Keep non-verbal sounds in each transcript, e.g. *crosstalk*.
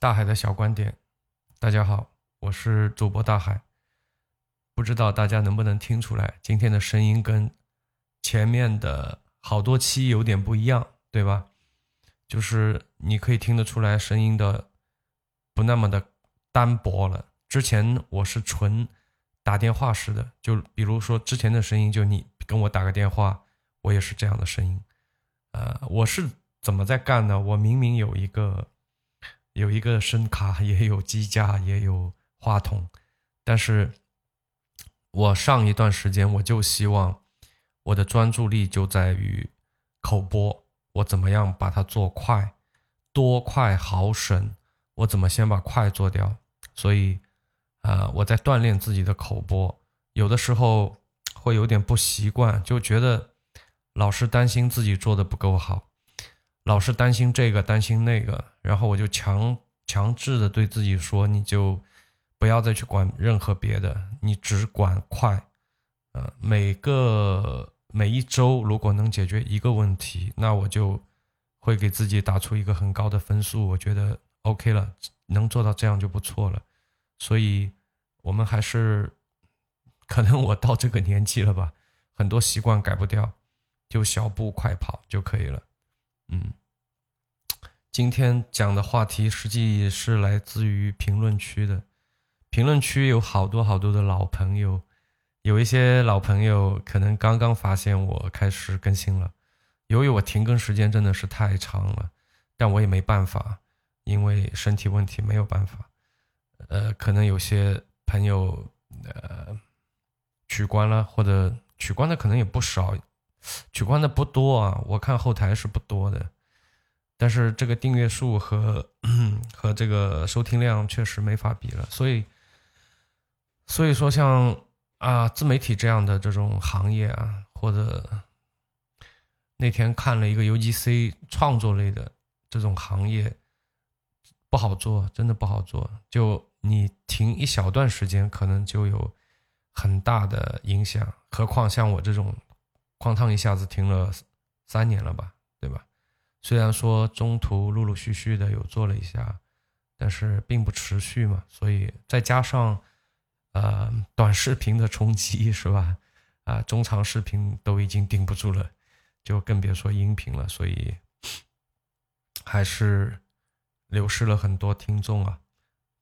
大海的小观点，大家好，我是主播大海。不知道大家能不能听出来，今天的声音跟前面的好多期有点不一样，对吧？就是你可以听得出来，声音的不那么的单薄了。之前我是纯打电话式的，就比如说之前的声音，就你跟我打个电话，我也是这样的声音。呃，我是怎么在干呢？我明明有一个。有一个声卡，也有机架，也有话筒，但是，我上一段时间我就希望我的专注力就在于口播，我怎么样把它做快，多快好省，我怎么先把快做掉？所以，啊，我在锻炼自己的口播，有的时候会有点不习惯，就觉得老是担心自己做的不够好。老是担心这个担心那个，然后我就强强制的对自己说，你就不要再去管任何别的，你只管快。呃，每个每一周如果能解决一个问题，那我就会给自己打出一个很高的分数。我觉得 OK 了，能做到这样就不错了。所以，我们还是可能我到这个年纪了吧，很多习惯改不掉，就小步快跑就可以了。嗯，今天讲的话题实际是来自于评论区的，评论区有好多好多的老朋友，有一些老朋友可能刚刚发现我开始更新了，由于我停更时间真的是太长了，但我也没办法，因为身体问题没有办法，呃，可能有些朋友呃取关了，或者取关的可能也不少。取关的不多啊，我看后台是不多的，但是这个订阅数和 *clears throat* 和这个收听量确实没法比了，所以所以说像啊自媒体这样的这种行业啊，或者那天看了一个 UGC 创作类的这种行业不好做，真的不好做，就你停一小段时间，可能就有很大的影响，何况像我这种。哐当一下子停了三年了吧，对吧？虽然说中途陆陆续续的有做了一下，但是并不持续嘛。所以再加上呃短视频的冲击，是吧？啊，中长视频都已经顶不住了，就更别说音频了。所以还是流失了很多听众啊。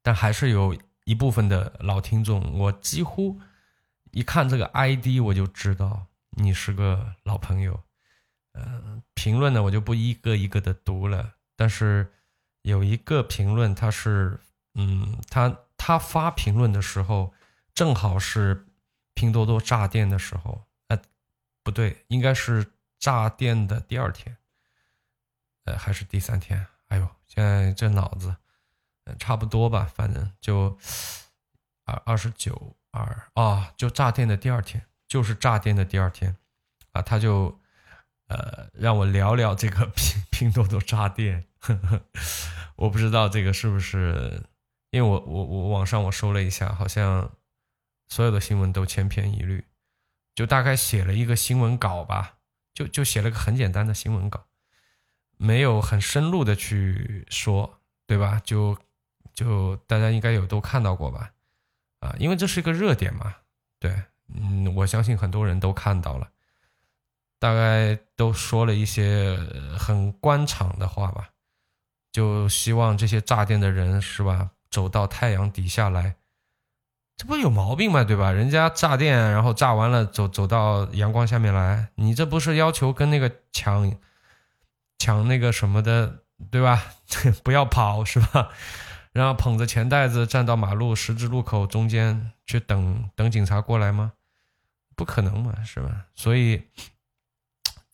但还是有一部分的老听众，我几乎一看这个 ID 我就知道。你是个老朋友，呃，评论呢我就不一个一个的读了，但是有一个评论，他是，嗯，他他发评论的时候，正好是拼多多炸店的时候，呃，不对，应该是炸店的第二天，呃，还是第三天？哎呦，现在这脑子，差不多吧，反正就二二十九二啊，就炸店的第二天。就是炸店的第二天，啊，他就，呃，让我聊聊这个 *laughs* 拼拼多多炸店。*laughs* 我不知道这个是不是，因为我我我网上我搜了一下，好像所有的新闻都千篇一律，就大概写了一个新闻稿吧，就就写了个很简单的新闻稿，没有很深入的去说，对吧？就就大家应该有都看到过吧？啊，因为这是一个热点嘛，对。嗯，我相信很多人都看到了，大概都说了一些很官场的话吧，就希望这些炸店的人是吧，走到太阳底下来，这不有毛病吗？对吧？人家炸店，然后炸完了走走到阳光下面来，你这不是要求跟那个抢抢那个什么的，对吧？*laughs* 不要跑是吧？然后捧着钱袋子站到马路十字路口中间去等等警察过来吗？不可能嘛，是吧？所以，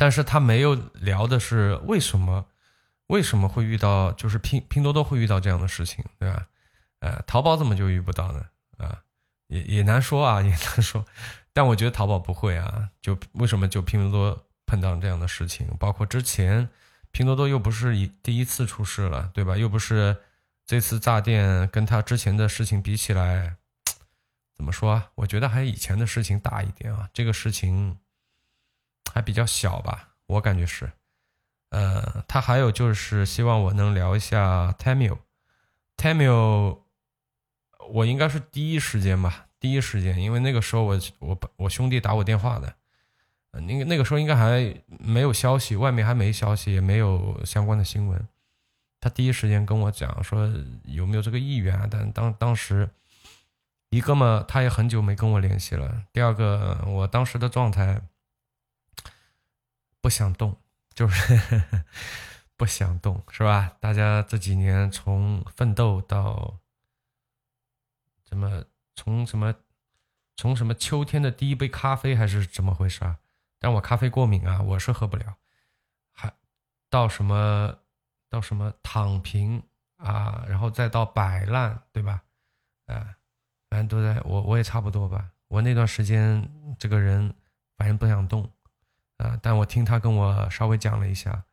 但是他没有聊的是为什么为什么会遇到，就是拼拼多多会遇到这样的事情，对吧？呃，淘宝怎么就遇不到呢？啊，也也难说啊，*laughs* 也难说。但我觉得淘宝不会啊，就为什么就拼多多碰到这样的事情？包括之前拼多多又不是一第一次出事了，对吧？又不是。这次炸店跟他之前的事情比起来，怎么说啊？我觉得还以前的事情大一点啊。这个事情还比较小吧，我感觉是。呃，他还有就是希望我能聊一下 Tamil。Tamil，我应该是第一时间吧，第一时间，因为那个时候我我我兄弟打我电话的，那个那个时候应该还没有消息，外面还没消息，也没有相关的新闻。他第一时间跟我讲说有没有这个意愿，但当当时一个嘛，他也很久没跟我联系了。第二个，我当时的状态不想动，就是 *laughs* 不想动，是吧？大家这几年从奋斗到怎么从什么从什么秋天的第一杯咖啡还是怎么回事啊？但我咖啡过敏啊，我是喝不了。还到什么？到什么躺平啊，然后再到摆烂，对吧？啊，反正都在我我也差不多吧。我那段时间这个人反正不想动啊，但我听他跟我稍微讲了一下，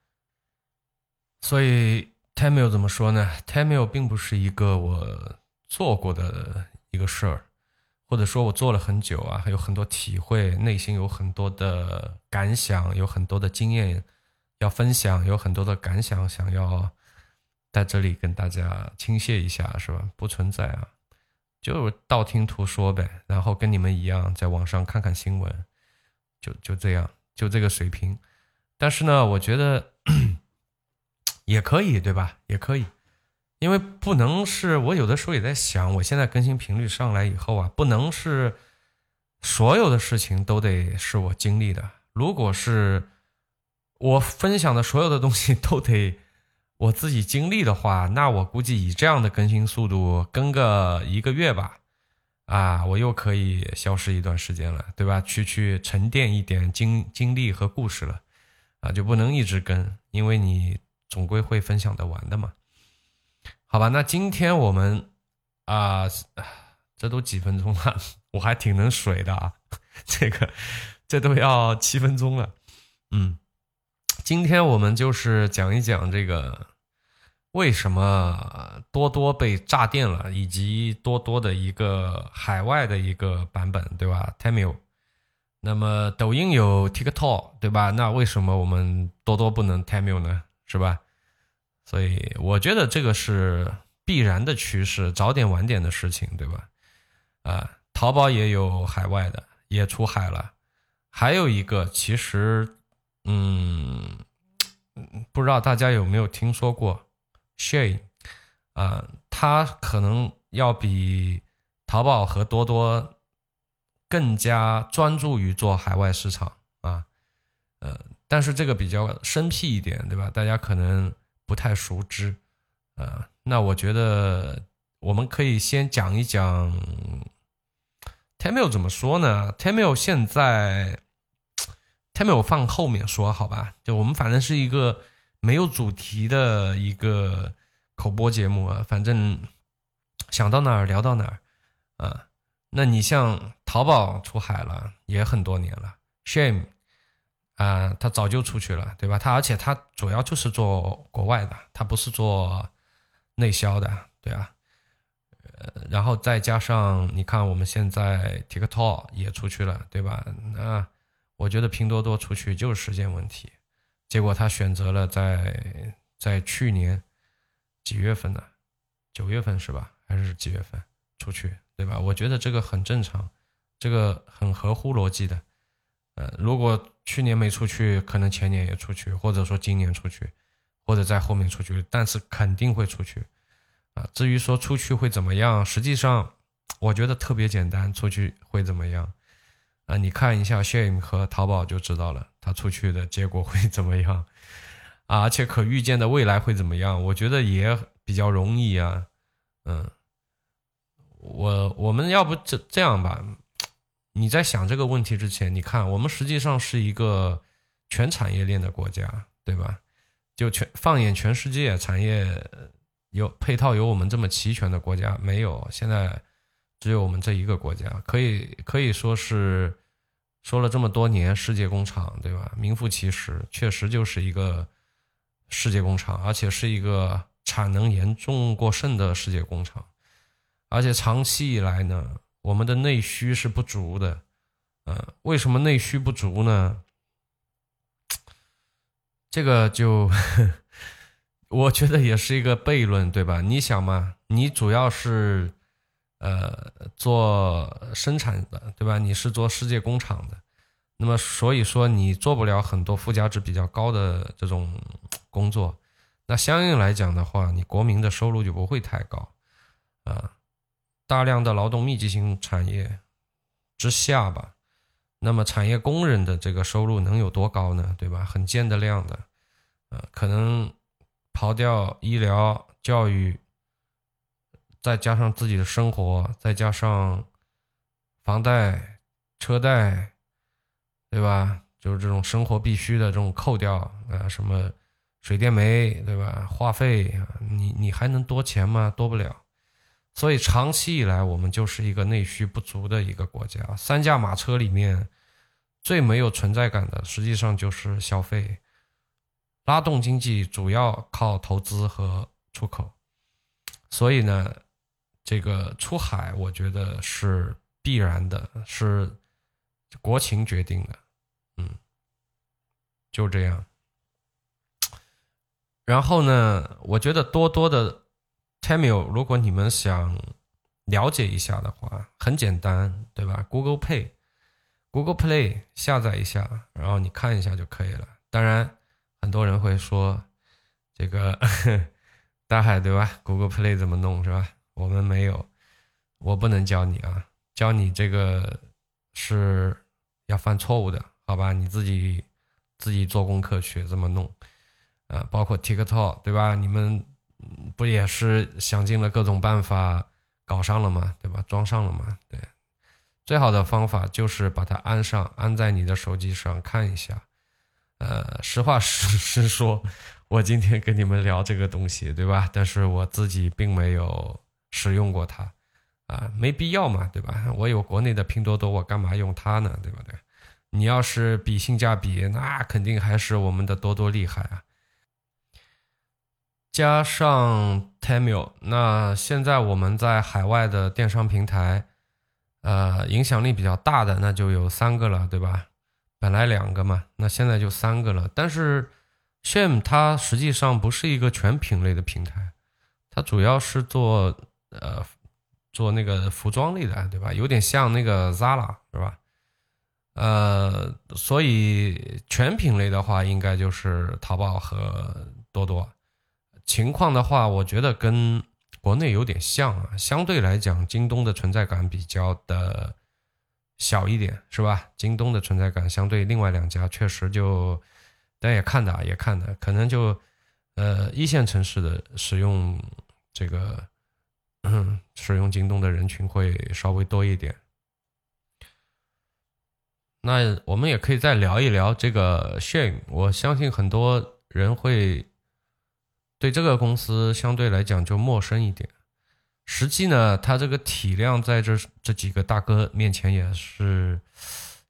所以 Tamil 怎么说呢？Tamil 并不是一个我做过的一个事儿，或者说我做了很久啊，还有很多体会，内心有很多的感想，有很多的经验。要分享有很多的感想，想要在这里跟大家倾泻一下，是吧？不存在啊，就道听途说呗。然后跟你们一样，在网上看看新闻，就就这样，就这个水平。但是呢，我觉得 *clears throat* 也可以，对吧？也可以，因为不能是我有的时候也在想，我现在更新频率上来以后啊，不能是所有的事情都得是我经历的。如果是。我分享的所有的东西都得我自己经历的话，那我估计以这样的更新速度更个一个月吧，啊，我又可以消失一段时间了，对吧？去去沉淀一点经经历和故事了，啊，就不能一直更，因为你总归会分享的完的嘛。好吧，那今天我们啊，这都几分钟了，*laughs* 我还挺能水的啊，*laughs* 这个这都要七分钟了，嗯。今天我们就是讲一讲这个为什么多多被炸电了，以及多多的一个海外的一个版本，对吧？Tamil。那么抖音有 TikTok，对吧？那为什么我们多多不能 Tamil 呢？是吧？所以我觉得这个是必然的趋势，早点晚点的事情，对吧？啊，淘宝也有海外的，也出海了。还有一个，其实。嗯，不知道大家有没有听说过，Shay，啊，他可能要比淘宝和多多更加专注于做海外市场啊，呃，但是这个比较生僻一点，对吧？大家可能不太熟知，啊，那我觉得我们可以先讲一讲 Tamil 怎么说呢？Tamil 现在。下面我放后面说好吧，就我们反正是一个没有主题的一个口播节目啊，反正想到哪儿聊到哪儿啊。那你像淘宝出海了也很多年了，Shame 啊，他早就出去了，对吧？他而且他主要就是做国外的，他不是做内销的，对啊。呃，然后再加上你看我们现在 TikTok 也出去了，对吧？那。我觉得拼多多出去就是时间问题，结果他选择了在在去年几月份呢？九月份是吧？还是几月份出去？对吧？我觉得这个很正常，这个很合乎逻辑的。呃，如果去年没出去，可能前年也出去，或者说今年出去，或者在后面出去，但是肯定会出去。啊，至于说出去会怎么样，实际上我觉得特别简单，出去会怎么样？啊，你看一下 Shame 和淘宝就知道了，他出去的结果会 *laughs* 怎么样？而且可预见的未来会怎么样？我觉得也比较容易啊。嗯，我我们要不这这样吧？你在想这个问题之前，你看我们实际上是一个全产业链的国家，对吧？就全放眼全世界，产业有配套有我们这么齐全的国家没有？现在。只有我们这一个国家，可以可以说是说了这么多年世界工厂，对吧？名副其实，确实就是一个世界工厂，而且是一个产能严重过剩的世界工厂。而且长期以来呢，我们的内需是不足的。嗯，为什么内需不足呢？这个就 *laughs* 我觉得也是一个悖论，对吧？你想嘛，你主要是呃做生产的，对吧？你是做世界工厂的，那么所以说你做不了很多附加值比较高的这种工作，那相应来讲的话，你国民的收入就不会太高啊。大量的劳动密集型产业之下吧，那么产业工人的这个收入能有多高呢？对吧？很见得量的，呃，可能刨掉医疗、教育，再加上自己的生活，再加上房贷、车贷，对吧？就是这种生活必须的这种扣掉啊，什么水电煤，对吧？话费，你你还能多钱吗？多不了。所以长期以来，我们就是一个内需不足的一个国家。三驾马车里面最没有存在感的，实际上就是消费。拉动经济主要靠投资和出口。所以呢，这个出海，我觉得是必然的，是国情决定的。嗯，就这样。然后呢，我觉得多多的。Tamil，如果你们想了解一下的话，很简单，对吧？Google Pay、Google Play 下载一下，然后你看一下就可以了。当然，很多人会说这个 *laughs* 大海，对吧？Google Play 怎么弄是吧？我们没有，我不能教你啊，教你这个是要犯错误的，好吧？你自己自己做功课去怎么弄啊？包括 TikTok，对吧？你们。不也是想尽了各种办法搞上了吗？对吧？装上了吗？对，最好的方法就是把它安上，安在你的手机上看一下。呃，实话实实说，我今天跟你们聊这个东西，对吧？但是我自己并没有使用过它，啊，没必要嘛，对吧？我有国内的拼多多，我干嘛用它呢？对不对？你要是比性价比，那肯定还是我们的多多厉害啊。加上 Tamil，那现在我们在海外的电商平台，呃，影响力比较大的那就有三个了，对吧？本来两个嘛，那现在就三个了。但是 Shame 它实际上不是一个全品类的平台，它主要是做呃做那个服装类的，对吧？有点像那个 Zara，是吧？呃，所以全品类的话，应该就是淘宝和多多。情况的话，我觉得跟国内有点像啊。相对来讲，京东的存在感比较的小一点，是吧？京东的存在感相对另外两家确实就，但也看的啊，也看的，可能就呃一线城市的使用这个 *clears throat* 使用京东的人群会稍微多一点。那我们也可以再聊一聊这个雪我相信很多人会。对这个公司相对来讲就陌生一点，实际呢，它这个体量在这这几个大哥面前也是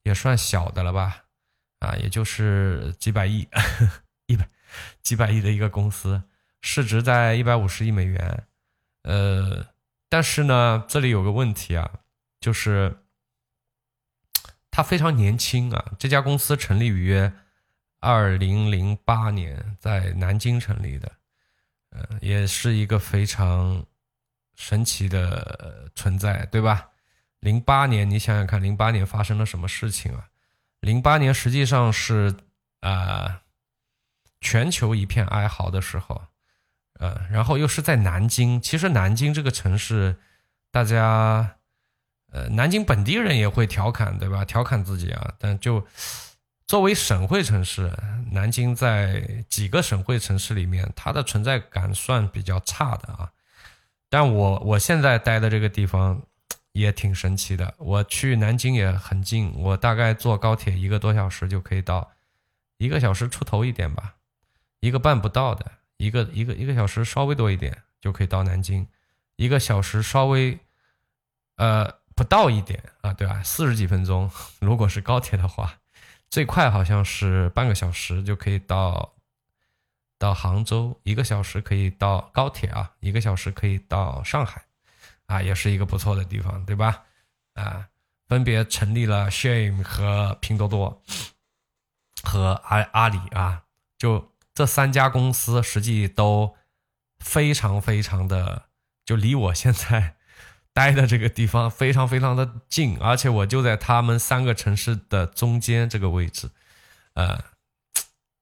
也算小的了吧，啊，也就是几百亿，*laughs* 一百几百亿的一个公司，市值在一百五十亿美元，呃，但是呢，这里有个问题啊，就是它非常年轻啊，这家公司成立于二零零八年，在南京成立的。呃，也是一个非常神奇的存在，对吧？零八年，你想想看，零八年发生了什么事情啊？零八年实际上是啊，全球一片哀嚎的时候，呃，然后又是在南京。其实南京这个城市，大家呃，南京本地人也会调侃，对吧？调侃自己啊，但就。作为省会城市，南京在几个省会城市里面，它的存在感算比较差的啊。但我我现在待的这个地方也挺神奇的，我去南京也很近，我大概坐高铁一个多小时就可以到，一个小时出头一点吧，一个半不到的，一个一个一个小时稍微多一点就可以到南京，一个小时稍微呃不到一点啊，对吧？四十几分钟，如果是高铁的话。最快好像是半个小时就可以到，到杭州，一个小时可以到高铁啊，一个小时可以到上海，啊，也是一个不错的地方，对吧？啊，分别成立了 Shame 和拼多多和阿阿里啊，就这三家公司实际都非常非常的，就离我现在 *laughs* 待的这个地方非常非常的近，而且我就在他们三个城市的中间这个位置，呃，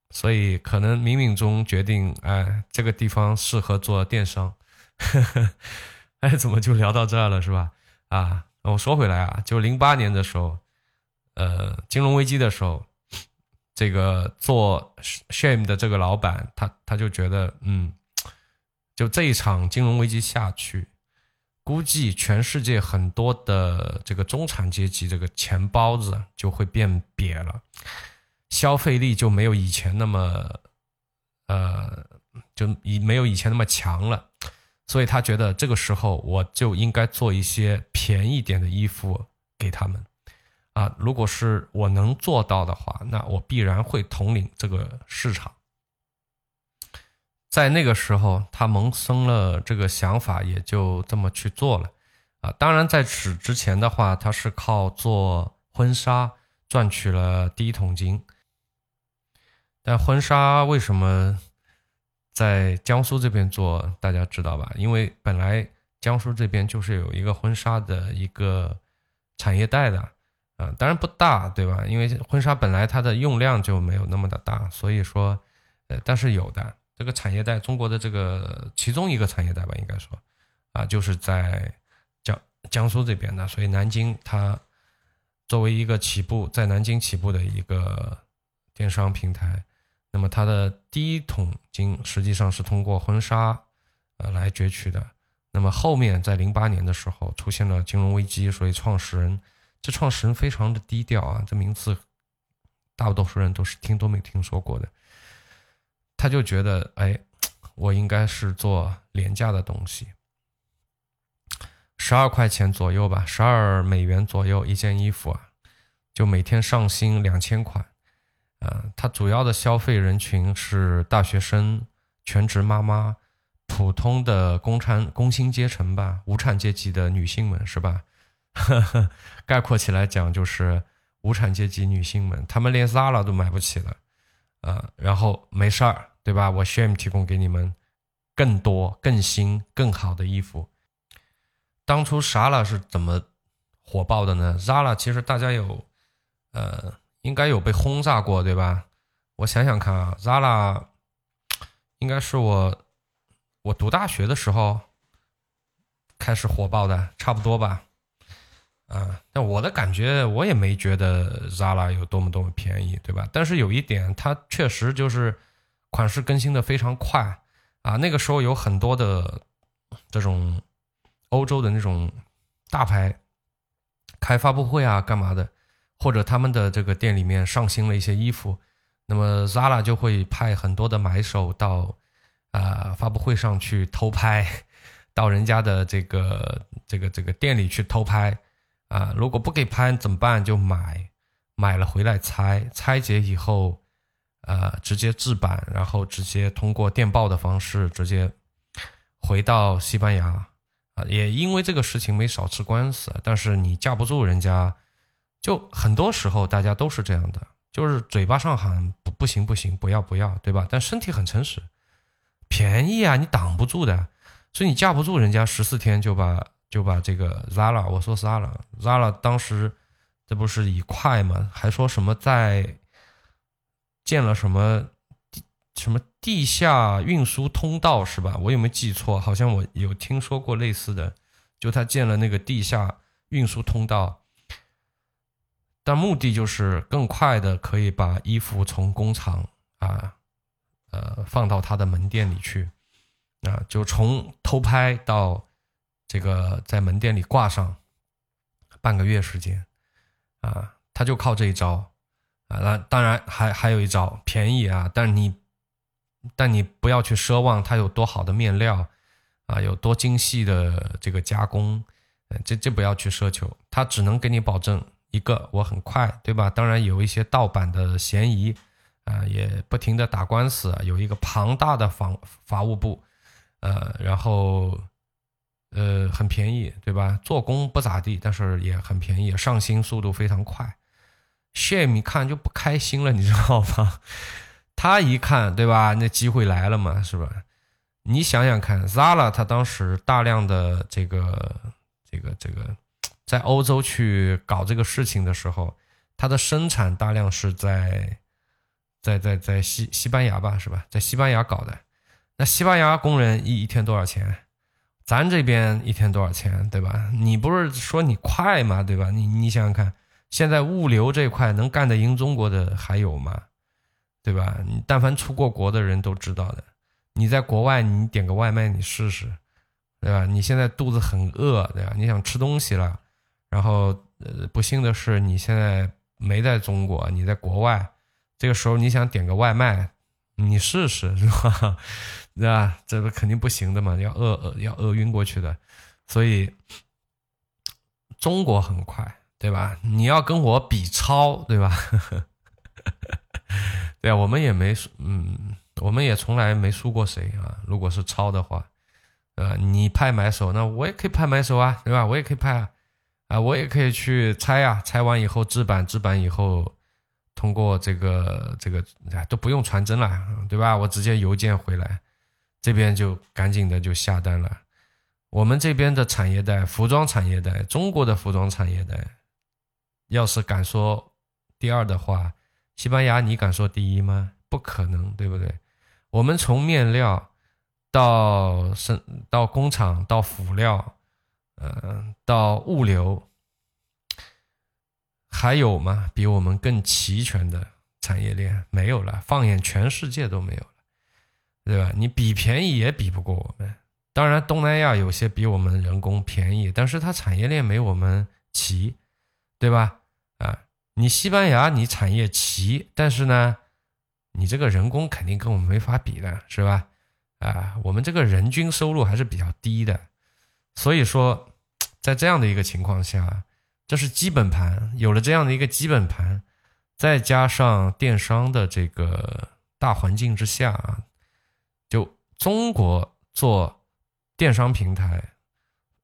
所以可能冥冥中决定，哎，这个地方适合做电商。呵 *laughs* 呵哎，怎么就聊到这儿了，是吧？啊，我说回来啊，就零八年的时候，呃，金融危机的时候，这个做 Shame 的这个老板，他他就觉得，嗯，就这一场金融危机下去，估计全世界很多的这个中产阶级这个钱包子就会变瘪了，消费力就没有以前那么，呃，就以没有以前那么强了。所以他觉得这个时候我就应该做一些便宜点的衣服给他们，啊，如果是我能做到的话，那我必然会统领这个市场。在那个时候，他萌生了这个想法，也就这么去做了，啊，当然在此之前的话，他是靠做婚纱赚取了第一桶金，但婚纱为什么？在江苏这边做，大家知道吧？因为本来江苏这边就是有一个婚纱的一个产业带的，啊，当然不大，对吧？因为婚纱本来它的用量就没有那么的大，所以说，呃，但是有的这个产业带，中国的这个其中一个产业带吧，应该说，啊，就是在江江苏这边的，所以南京它作为一个起步，在南京起步的一个电商平台。那么它的第一桶金实际上是通过婚纱，呃来攫取的。那么后面在零八年的时候出现了金融危机，所以创始人这创始人非常的低调啊，这名字大多数人都是听都没听说过的。他就觉得，哎，我应该是做廉价的东西，十二块钱左右吧，十二美元左右一件衣服啊，就每天上新两千款。呃，它主要的消费人群是大学生、全职妈妈、普通的工产工薪阶层吧，无产阶级的女性们是吧？*laughs* 概括起来讲，就是无产阶级女性们，她们连 Zara 都买不起了，呃，然后没事儿，对吧？我 Shame 提供给你们更多、更新、更好的衣服。当初 Zara 是怎么火爆的呢？Zara 其实大家有，呃。应该有被轰炸过，对吧？我想想看啊，Zara 应该是我我读大学的时候开始火爆的，差不多吧。啊，但我的感觉我也没觉得 Zara 有多么多么便宜，对吧？但是有一点，它确实就是款式更新的非常快啊。那个时候有很多的这种欧洲的那种大牌开发布会啊，干嘛的？或者他们的这个店里面上新了一些衣服，那么 Zara 就会派很多的买手到啊发布会上去偷拍，到人家的这个这个这个店里去偷拍啊，如果不给拍怎么办？就买，买了回来拆，拆解以后，呃，直接制版，然后直接通过电报的方式直接回到西班牙啊，也因为这个事情没少吃官司，但是你架不住人家。就很多时候大家都是这样的，就是嘴巴上喊不不行不行不要不要，对吧？但身体很诚实，便宜啊，你挡不住的，所以你架不住人家十四天就把就把这个 Zara，我说 Zara，Zara 当时这不是以快嘛，还说什么在建了什么地什么地下运输通道是吧？我有没有记错？好像我有听说过类似的，就他建了那个地下运输通道。但目的就是更快的可以把衣服从工厂啊，呃，放到他的门店里去，啊，就从偷拍到这个在门店里挂上半个月时间，啊，他就靠这一招，啊，那当然还还有一招便宜啊，但你但你不要去奢望它有多好的面料啊，有多精细的这个加工，这这不要去奢求，他只能给你保证。一个我很快，对吧？当然有一些盗版的嫌疑，啊，也不停的打官司，有一个庞大的法法务部，呃，然后，呃，很便宜，对吧？做工不咋地，但是也很便宜，上新速度非常快。Shame 一看就不开心了，你知道吗？*laughs* 他一看，对吧？那机会来了嘛，是吧？你想想看，Zara 他当时大量的这个、这个、这个，在欧洲去搞这个事情的时候，它的生产大量是在在在在西西班牙吧，是吧？在西班牙搞的。那西班牙工人一一天多少钱？咱这边一天多少钱，对吧？你不是说你快吗？对吧？你你想想看，现在物流这块能干得赢中国的还有吗？对吧？你但凡出过国的人都知道的。你在国外，你点个外卖，你试试，对吧？你现在肚子很饿，对吧？你想吃东西了，然后呃，不幸的是你现在没在中国，你在国外，这个时候你想点个外卖，你试试是吧？对 *laughs* 吧？这个肯定不行的嘛，要饿饿要饿晕过去的。所以中国很快，对吧？你要跟我比超，对吧？*laughs* 对啊，我们也没输，嗯，我们也从来没输过谁啊。如果是抄的话，呃，你派买手，那我也可以派买手啊，对吧？我也可以派啊，啊，我也可以去拆啊，拆完以后制版，制版以后通过这个这个都不用传真了，对吧？我直接邮件回来，这边就赶紧的就下单了。我们这边的产业带，服装产业带，中国的服装产业带，要是敢说第二的话。西班牙，你敢说第一吗？不可能，对不对？我们从面料到生到工厂到辅料，呃，到物流，还有吗？比我们更齐全的产业链没有了。放眼全世界都没有了，对吧？你比便宜也比不过我们。当然，东南亚有些比我们人工便宜，但是它产业链没我们齐，对吧？啊。你西班牙，你产业齐，但是呢，你这个人工肯定跟我们没法比的，是吧？啊，我们这个人均收入还是比较低的，所以说，在这样的一个情况下，这是基本盘，有了这样的一个基本盘，再加上电商的这个大环境之下啊，就中国做电商平台，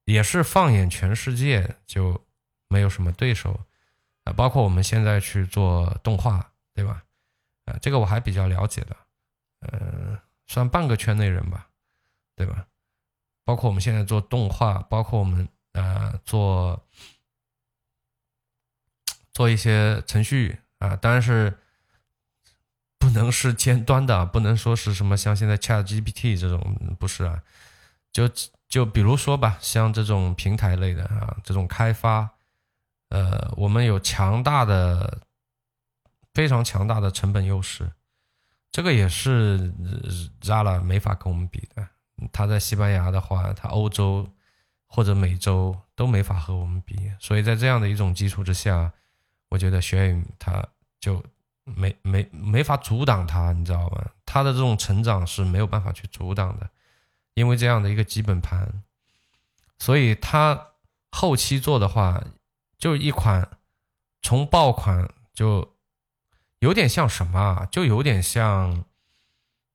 也是放眼全世界就没有什么对手。啊，包括我们现在去做动画，对吧？啊，这个我还比较了解的，呃，算半个圈内人吧，对吧？包括我们现在做动画，包括我们啊做做一些程序啊，当然是不能是尖端的，不能说是什么像现在 Chat GPT 这种，不是啊，就就比如说吧，像这种平台类的啊，这种开发。呃，我们有强大的、非常强大的成本优势，这个也是 Zara 没法跟我们比的。他在西班牙的话，他欧洲或者美洲都没法和我们比。所以在这样的一种基础之下，我觉得玄宇他就没没没法阻挡他，你知道吗？他的这种成长是没有办法去阻挡的，因为这样的一个基本盘，所以他后期做的话。就一款，从爆款就有点像什么啊？就有点像，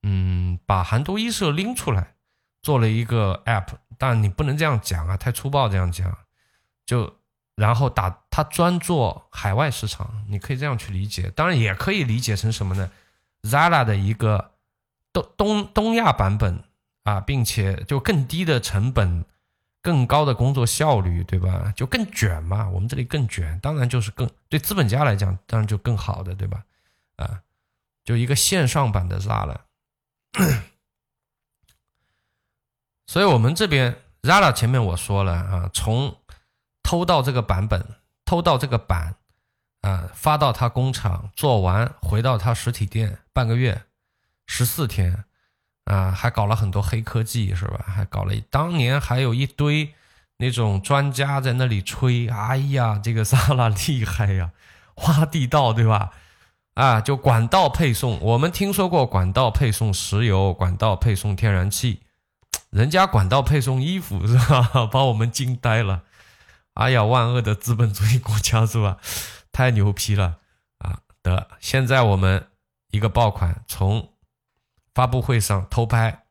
嗯，把韩都衣舍拎出来做了一个 app，但你不能这样讲啊，太粗暴这样讲。就然后打他专做海外市场，你可以这样去理解。当然也可以理解成什么呢？Zara 的一个东东东亚版本啊，并且就更低的成本。更高的工作效率，对吧？就更卷嘛，我们这里更卷，当然就是更对资本家来讲，当然就更好的，对吧？啊，就一个线上版的 Zara。所以我们这边 Zara 前面我说了啊，从偷到这个版本，偷到这个版啊，发到他工厂做完，回到他实体店半个月，十四天。啊，还搞了很多黑科技，是吧？还搞了，当年还有一堆那种专家在那里吹，哎呀，这个萨拉厉害呀，*laughs* 挖地道，对吧？啊，就管道配送，我们听说过管道配送石油，管道配送天然气，*tsk* 人家管道配送衣服，是吧？*laughs* 把我们惊呆了。哎呀，万恶的资本主义国家，是吧？*laughs* 太牛批了啊！得，现在我们一个爆款从。发布会上偷拍，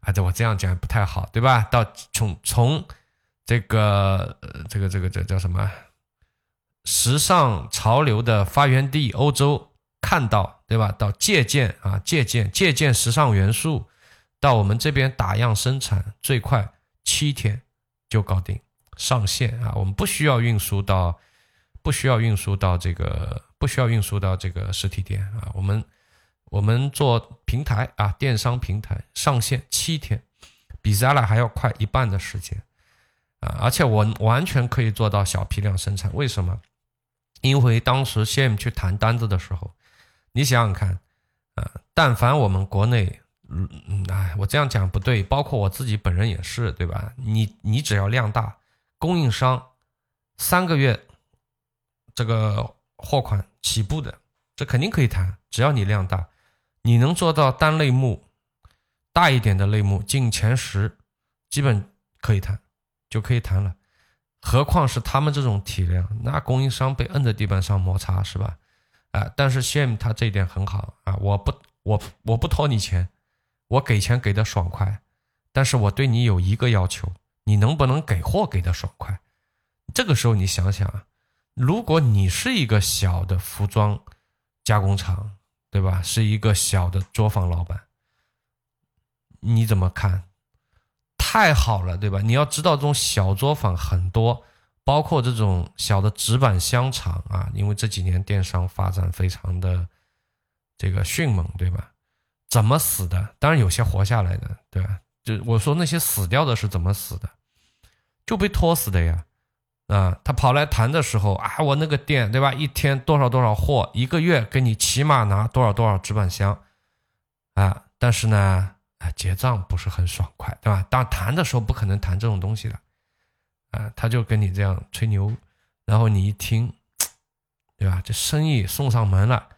啊，这我这样讲不太好，对吧？到从从这个这个这个这叫什么？时尚潮流的发源地欧洲看到，对吧？到借鉴啊，借鉴借鉴时尚元素，到我们这边打样生产，最快七天就搞定上线啊！我们不需要运输到，不需要运输到这个，不需要运输到这个实体店啊！我们我们做平台啊，电商平台上线七天，比 Zara 还要快一半的时间啊！而且我完全可以做到小批量生产，为什么？因为当时 CM 去谈单子的时候。你想想看，啊，但凡我们国内，嗯嗯，哎，我这样讲不对，包括我自己本人也是，对吧？你你只要量大，供应商三个月这个货款起步的，这肯定可以谈，只要你量大，你能做到单类目大一点的类目进前十，基本可以谈，就可以谈了。何况是他们这种体量，那供应商被摁在地板上摩擦，是吧？啊，但是 CM 他这一点很好啊，我不我我不拖你钱，我给钱给的爽快，但是我对你有一个要求，你能不能给货给的爽快？这个时候你想想啊，如果你是一个小的服装加工厂，对吧？是一个小的作坊老板，你怎么看？太好了，对吧？你要知道这种小作坊很多。包括这种小的纸板箱厂啊，因为这几年电商发展非常的这个迅猛，对吧？怎么死的？当然有些活下来的，对吧？就我说那些死掉的是怎么死的？就被拖死的呀！啊，他跑来谈的时候啊，我那个店，对吧？一天多少多少货，一个月给你起码拿多少多少纸板箱啊！但是呢，啊，结账不是很爽快，对吧？当谈的时候不可能谈这种东西的。啊，他就跟你这样吹牛，然后你一听，*tsk* 对吧？这生意送上门了，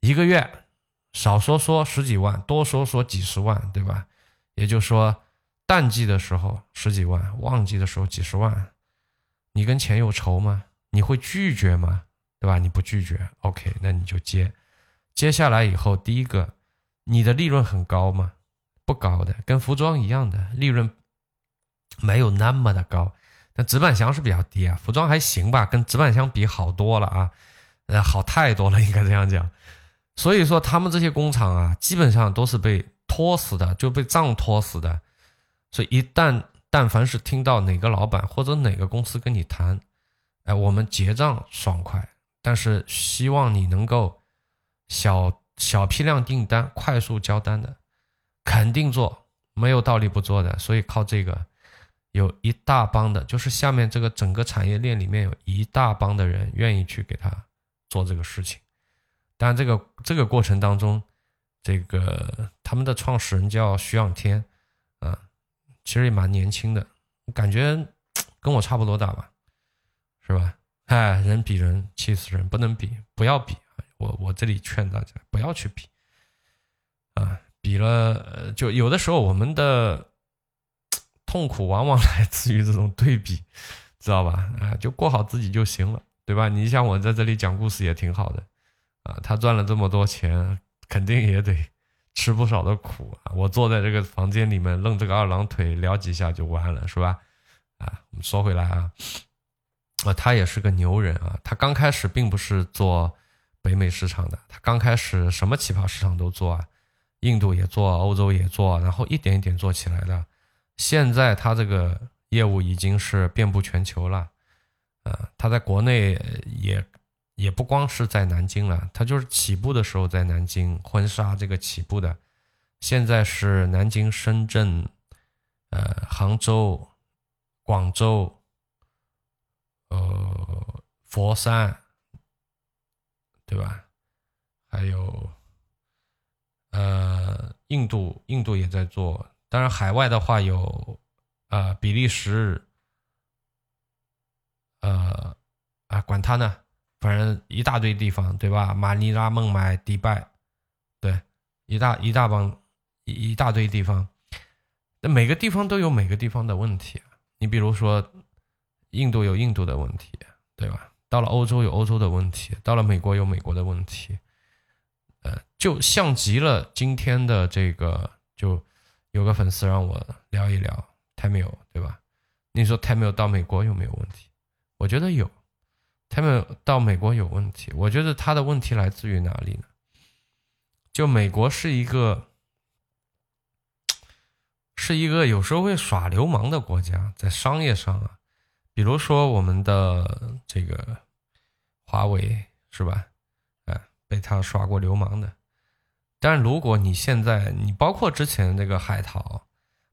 一个月少说说十几万，多说说几十万，对吧？也就是说，淡季的时候十几万，旺季的时候几十万，你跟钱有仇吗？你会拒绝吗？对吧？你不拒绝，OK，那你就接。接下来以后，第一个，你的利润很高吗？不高的，跟服装一样的利润没有那么的高。那纸板箱是比较低啊，服装还行吧，跟纸板箱比好多了啊，呃，好太多了，应该这样讲。所以说，他们这些工厂啊，基本上都是被拖死的，就被账拖死的。所以，一旦但凡是听到哪个老板或者哪个公司跟你谈，哎，我们结账爽快，但是希望你能够小小批量订单快速交单的，肯定做，没有道理不做的。所以靠这个。有一大帮的，就是下面这个整个产业链里面有一大帮的人愿意去给他做这个事情。但，这个这个过程当中，这个他们的创始人叫徐仰天，啊，其实也蛮年轻的，感觉跟我差不多大吧，是吧？哎，人比人气死人，不能比，不要比。我我这里劝大家不要去比，啊，比了就有的时候我们的。痛苦往往来自于这种对比，知道吧？啊，就过好自己就行了，对吧？你像我在这里讲故事也挺好的，啊，他赚了这么多钱，肯定也得吃不少的苦啊。我坐在这个房间里面愣这个二郎腿聊几下就完了，是吧？啊，我们说回来啊，啊，他也是个牛人啊。他刚开始并不是做北美市场的，他刚开始什么奇葩市场都做啊，印度也做，欧洲也做，然后一点一点做起来的。现在他这个业务已经是遍布全球了，呃，他在国内也也不光是在南京了，他就是起步的时候在南京婚纱这个起步的，现在是南京、深圳、呃杭州、广州、呃佛山，对吧？还有呃印度，印度也在做。当然，海外的话有，呃，比利时，呃，啊，管他呢，反正一大堆地方，对吧？马尼拉、孟买、迪拜，对，一大一大帮一一大堆地方，那每个地方都有每个地方的问题。你比如说，印度有印度的问题，对吧？到了欧洲有欧洲的问题，到了美国有美国的问题，呃，就像极了今天的这个就。有个粉丝让我聊一聊 Tamil，对吧？你说 Tamil 到美国有没有问题？我觉得有他们到美国有问题。我觉得他的问题来自于哪里呢？就美国是一个是一个有时候会耍流氓的国家，在商业上啊，比如说我们的这个华为是吧？哎，被他耍过流氓的。但如果你现在，你包括之前那个海淘，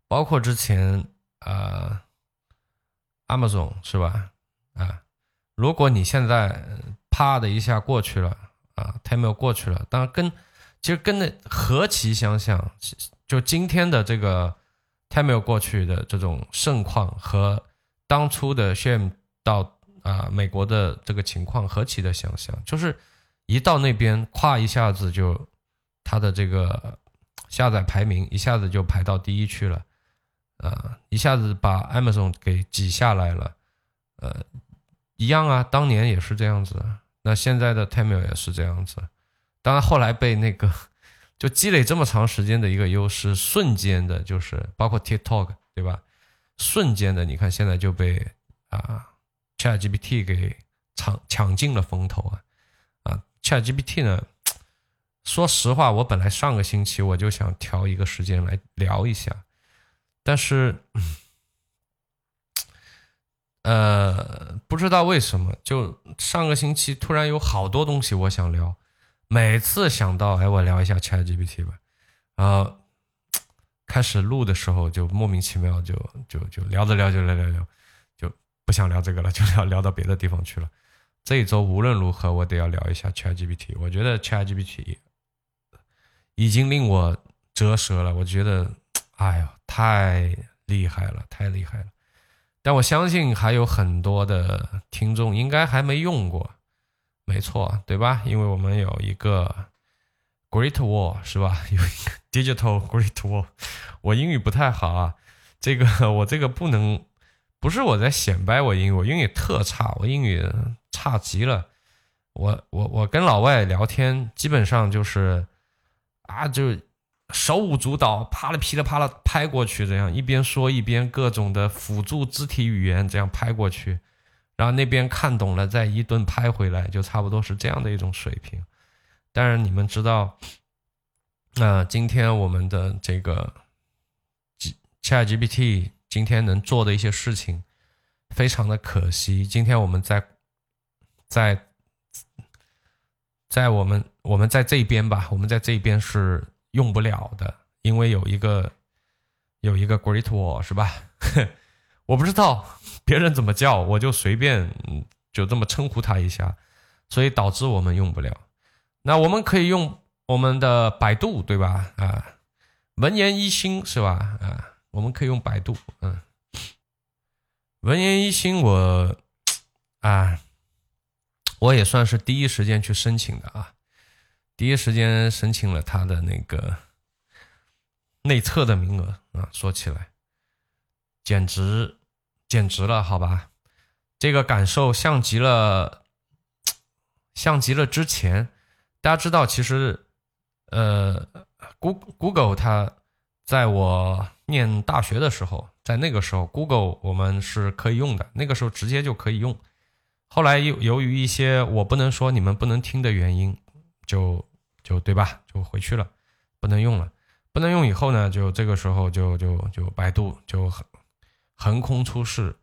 包括之前呃，Amazon 是吧？啊，如果你现在啪的一下过去了啊 t e m 过去了，当然跟其实跟那何其相像，就今天的这个 t e m 过去的这种盛况和当初的 Shame 到啊美国的这个情况何其的相像，就是一到那边，咵一下子就。它的这个下载排名一下子就排到第一去了，呃，一下子把 Amazon 给挤下来了，呃，一样啊，当年也是这样子，那现在的 t e m i l 也是这样子，当然后来被那个 *laughs* 就积累这么长时间的一个优势，瞬间的就是包括 TikTok 对吧？瞬间的你看现在就被啊 ChatGPT 给抢抢尽了风头啊啊 ChatGPT 呢？说实话，我本来上个星期我就想调一个时间来聊一下，但是，呃，不知道为什么，就上个星期突然有好多东西我想聊，每次想到哎，我聊一下 ChatGPT 吧，然后开始录的时候就莫名其妙就就就聊着聊着聊聊聊，就不想聊这个了，*laughs* 就聊聊到别的地方去了。这一周无论如何我得要聊一下 ChatGPT，我觉得 ChatGPT。已经令我折舌了，我觉得，哎呦，太厉害了，太厉害了！但我相信还有很多的听众应该还没用过，没错，对吧？因为我们有一个 Great Wall，是吧？*laughs* 有一个 Digital Great Wall。我英语不太好啊，这个我这个不能，不是我在显摆我英语，我英语特差，我英语差极了。我我我跟老外聊天，基本上就是。啊，就手舞足蹈，啪啦噼里啪啦拍过去，这样一边说一边各种的辅助肢体语言这样拍过去，然后那边看懂了再一顿拍回来，就差不多是这样的一种水平。当然，你们知道，那今天我们的这个 ChatGPT 今天能做的一些事情，非常的可惜。今天我们在在。在我们我们在这边吧，我们在这边是用不了的，因为有一个有一个 Great Wall 是吧？*laughs* 我不知道别人怎么叫，我就随便就这么称呼他一下，所以导致我们用不了。那我们可以用我们的百度对吧？啊，文言一心是吧？啊，我们可以用百度，嗯，文言一心我啊。我也算是第一时间去申请的啊，第一时间申请了他的那个内测的名额啊。说起来，简直简直了，好吧？这个感受像极了，*tsk* 像极了之前。大家知道，其实呃，Go Google 它在我念大学的时候，在那个时候，Google 我们是可以用的，那个时候直接就可以用。后来由由于一些我不能说你们不能听的原因，就就对吧，就回去了，不能用了，不能用以后呢，就这个时候就就就百度就横横空出世，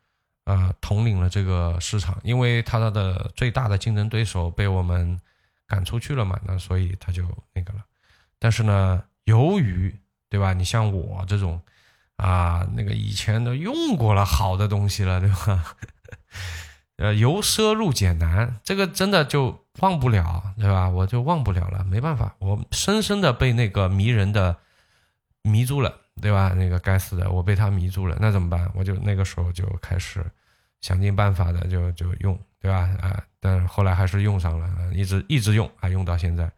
啊，统领了这个市场，因为它的最大的竞争对手被我们赶出去了嘛，那所以他就那个了。但是呢，由于对吧，你像我这种啊，那个以前都用过了好的东西了，对吧？*laughs* 呃，由奢入俭难，这个真的就忘不了，对吧？我就忘不了了，没办法，我深深的被那个迷人的迷住了，对吧？那个该死的，我被他迷住了，那怎么办？我就那个时候就开始想尽办法的就就用，对吧？啊，但是后来还是用上了，一直一直用，还用到现在，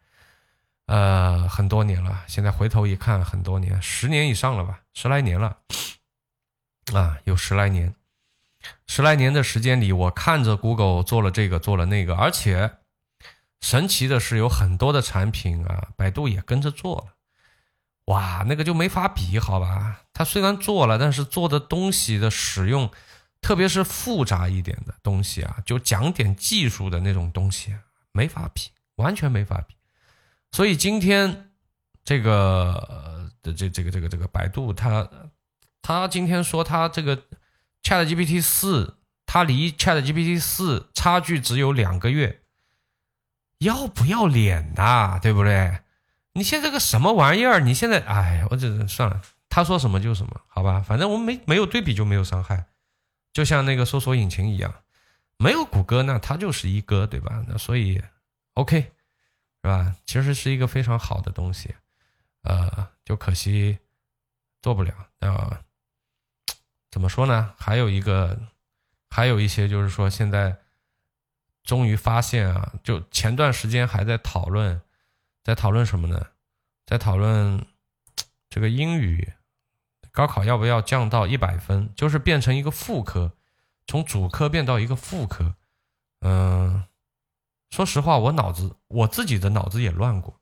呃，很多年了。现在回头一看，很多年，十年以上了吧，十来年了，啊，有十来年。十来年的时间里，我看着 Google 做了这个，做了那个，而且神奇的是，有很多的产品啊，百度也跟着做了。哇，那个就没法比，好吧？它虽然做了，但是做的东西的使用，特别是复杂一点的东西啊，就讲点技术的那种东西，没法比，完全没法比。所以今天这个的这这个这个这个百度，它它今天说它这个 Chat GPT 四，它离 Chat GPT 四差距只有两个月，要不要脸呐？对不对？你现在个什么玩意儿？你现在哎，我这算了，他说什么就什么，好吧？反正我们没没有对比就没有伤害，就像那个搜索引擎一样，没有谷歌那它就是一哥，对吧？那所以 OK 是吧？其实是一个非常好的东西，呃，就可惜做不了啊。怎么说呢？还有一个，还有一些就是说现在终于发现啊，就前段时间还在讨论。在讨论什么呢？在讨论这个英语高考要不要降到一百分，就是变成一个副科，从主科变到一个副科。嗯，说实话，我脑子我自己的脑子也乱过。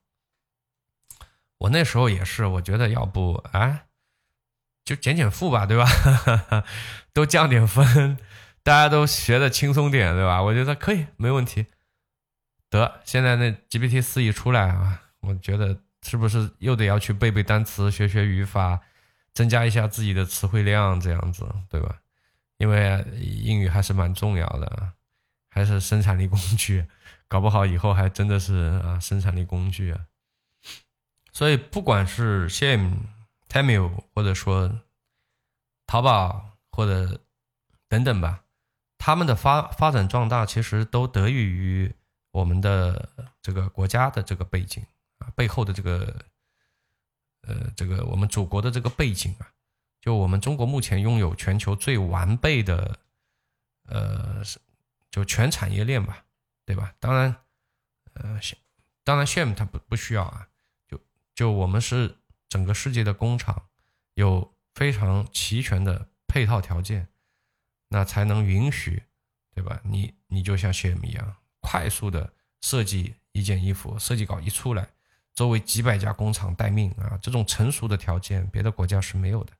我那时候也是，我觉得要不哎，就减减负吧，对吧？*laughs* 都降点分，大家都学的轻松点，对吧？我觉得可以，没问题。得，现在那 GPT 四一出来啊，我觉得是不是又得要去背背单词、学学语法，增加一下自己的词汇量，这样子，对吧？因为英语还是蛮重要的，还是生产力工具，搞不好以后还真的是啊，生产力工具啊。所以不管是 Shame、Tamil，或者说淘宝或者等等吧，他们的发发展壮大，其实都得益于。我们的这个国家的这个背景啊，背后的这个呃，这个我们祖国的这个背景啊，就我们中国目前拥有全球最完备的呃，就全产业链吧，对吧？当然，呃，当然，shame 它不不需要啊，就就我们是整个世界的工厂，有非常齐全的配套条件，那才能允许，对吧？你你就像鞋模一样。快速的设计一件衣服，设计稿一出来，周围几百家工厂待命啊！这种成熟的条件，别的国家是没有的。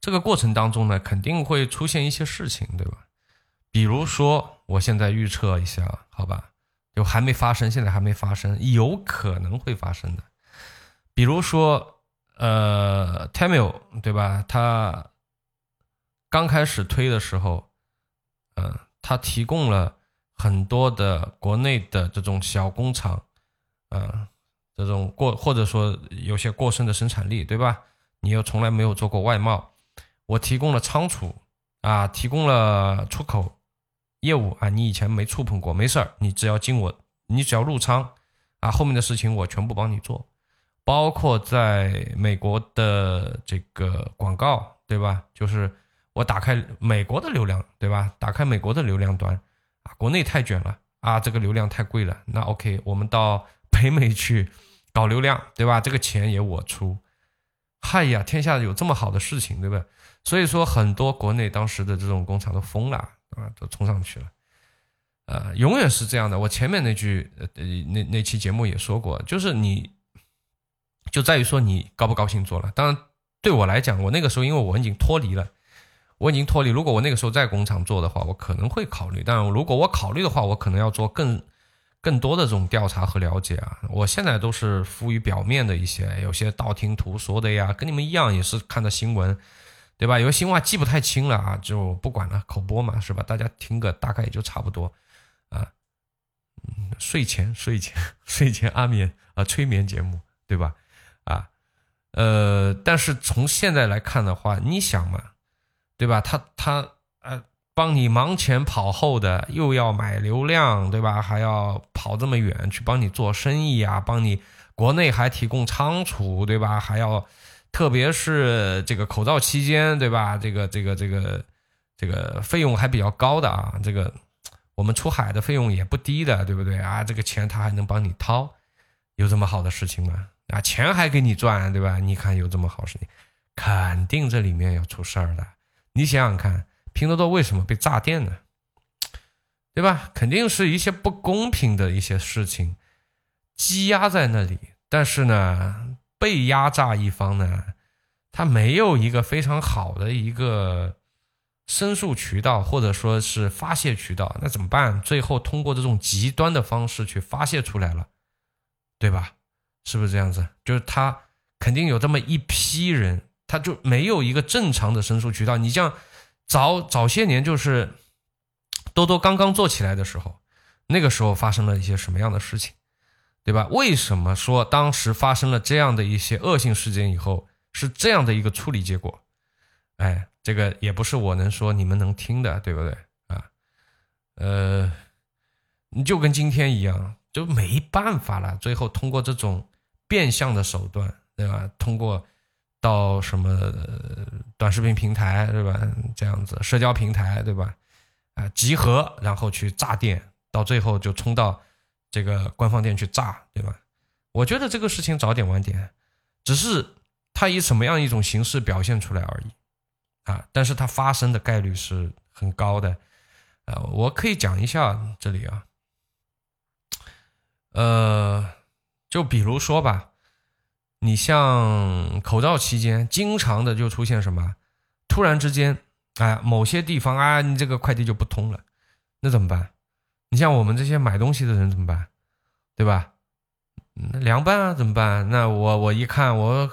这个过程当中呢，肯定会出现一些事情，对吧？比如说，我现在预测一下，好吧，就还没发生，现在还没发生，有可能会发生的。比如说，呃，Tamil，对吧？他刚开始推的时候，嗯。它提供了很多的国内的这种小工厂，呃，这种过或者说有些过剩的生产力，对吧？你又从来没有做过外贸，我提供了仓储啊，提供了出口业务啊，你以前没触碰过，没事儿，你只要进我，你只要入仓啊，后面的事情我全部帮你做，包括在美国的这个广告，对吧？就是。我打开美国的流量，对吧？打开美国的流量端，啊，国内太卷了啊，这个流量太贵了。那 OK，我们到北美去搞流量，对吧？这个钱也我出。嗨呀，天下有这么好的事情，对吧？所以说，很多国内当时的这种工厂都疯了啊，都冲上去了。呃，永远是这样的。我前面那句呃那那期节目也说过，就是你就在于说你高不高兴做了。当然，对我来讲，我那个时候因为我已经脱离了。我已经脱离。如果我那个时候在工厂做的话，我可能会考虑。但如果我考虑的话，我可能要做更更多的这种调查和了解啊。我现在都是浮于表面的一些，有些道听途说的呀，跟你们一样，也是看的新闻，对吧？有些新闻记不太清了啊，就不管了，口播嘛，是吧？大家听个大概也就差不多啊。嗯，睡前睡前 *laughs* 睡前安眠啊，催眠节目，对吧？啊，呃，但是从现在来看的话，你想嘛？对吧？他他呃，帮你忙前跑后的，又要买流量，对吧？还要跑这么远去帮你做生意啊，帮你国内还提供仓储，对吧？还要，特别是这个口罩期间，对吧？这个这个这个这个费用还比较高的啊，这个我们出海的费用也不低的，对不对啊？这个钱他还能帮你掏，有这么好的事情吗？啊，钱还给你赚，对吧？你看有这么好事情，肯定这里面要出事儿的。你想想看，拼多多为什么被炸店呢？对吧？肯定是一些不公平的一些事情积压在那里。但是呢，被压榨一方呢，他没有一个非常好的一个申诉渠道，或者说是发泄渠道，那怎么办？最后通过这种极端的方式去发泄出来了，对吧？是不是这样子？就是他肯定有这么一批人，他就没有一个正常的申诉渠道。你像早早些年，就是多多刚刚做起来的时候，那个时候发生了一些什么样的事情，对吧？为什么说当时发生了这样的一些恶性事件以后是这样的一个处理结果？哎，这个也不是我能说你们能听的，对不对啊？呃，你就跟今天一样。就没办法了，最后通过这种变相的手段，对吧？通过到什么短视频平台，对吧？这样子社交平台，对吧？啊，集合然后去炸店，到最后就冲到这个官方店去炸，对吧？我觉得这个事情早点晚点，只是它以什么样一种形式表现出来而已啊！但是它发生的概率是很高的，啊，我可以讲一下这里啊。呃，就比如说吧，你像口罩期间，经常的就出现什么，突然之间，哎，某些地方啊，你这个快递就不通了，那怎么办？你像我们这些买东西的人怎么办？对吧？那凉拌啊，怎么办？那我我一看，我